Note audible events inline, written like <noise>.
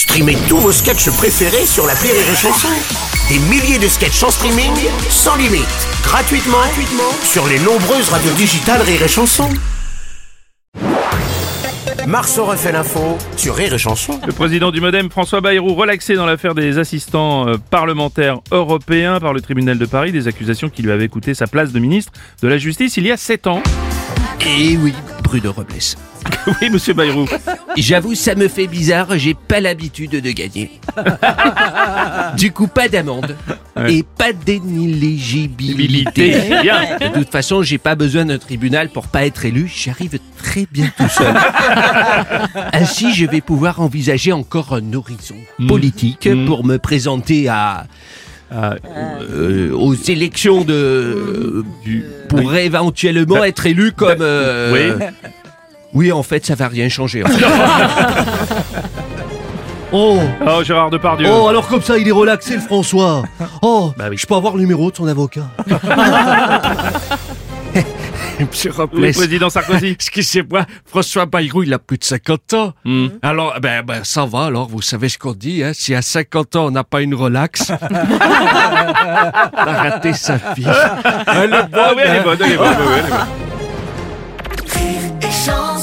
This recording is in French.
Streamez tous vos sketchs préférés sur la Rire et Chanson. Des milliers de sketchs en streaming, sans limite, gratuitement, gratuitement sur les nombreuses radios digitales Rire et Chanson. Marceau refait l'info sur Rire et Chanson. Le président du Modem, François Bayrou, relaxé dans l'affaire des assistants euh, parlementaires européens par le tribunal de Paris, des accusations qui lui avaient coûté sa place de ministre de la Justice il y a 7 ans. Et oui, Bruno Robles. <laughs> Oui, monsieur Bayrou. J'avoue, ça me fait bizarre, j'ai pas l'habitude de gagner. <laughs> du coup, pas d'amende. Ouais. Et pas d'inéligibilité. De toute façon, j'ai pas besoin d'un tribunal pour pas être élu, j'arrive très bien tout seul. <laughs> Ainsi, je vais pouvoir envisager encore un horizon politique Mm. pour me présenter à Ah, euh, aux élections de du- pour éventuellement être élu comme euh, Oui. <laughs> oui, en fait, ça va rien changer. en <laughs> fait. <laughs> Oh, Oh, Gérard Depardieu. oh, alors comme ça, il est relaxé le François. Oh, Bah oui. je peux avoir le numéro de son avocat. <laughs> Monsieur Robles. Oui, président Sarkozy. <laughs> Excusez-moi, François Bayrou, il a plus de 50 ans. Hmm. Alors, ben, ben, ça va, alors, vous savez ce qu'on dit, hein. Si à 50 ans, on n'a pas une relax, on a raté sa vie. Elle est bonne, Ah elle est bonne, elle est bonne, elle est bonne. Rire et chanson